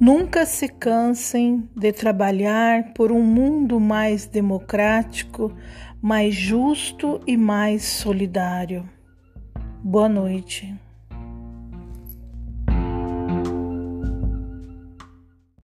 Nunca se cansem de trabalhar por um mundo mais democrático, mais justo e mais solidário. Boa noite.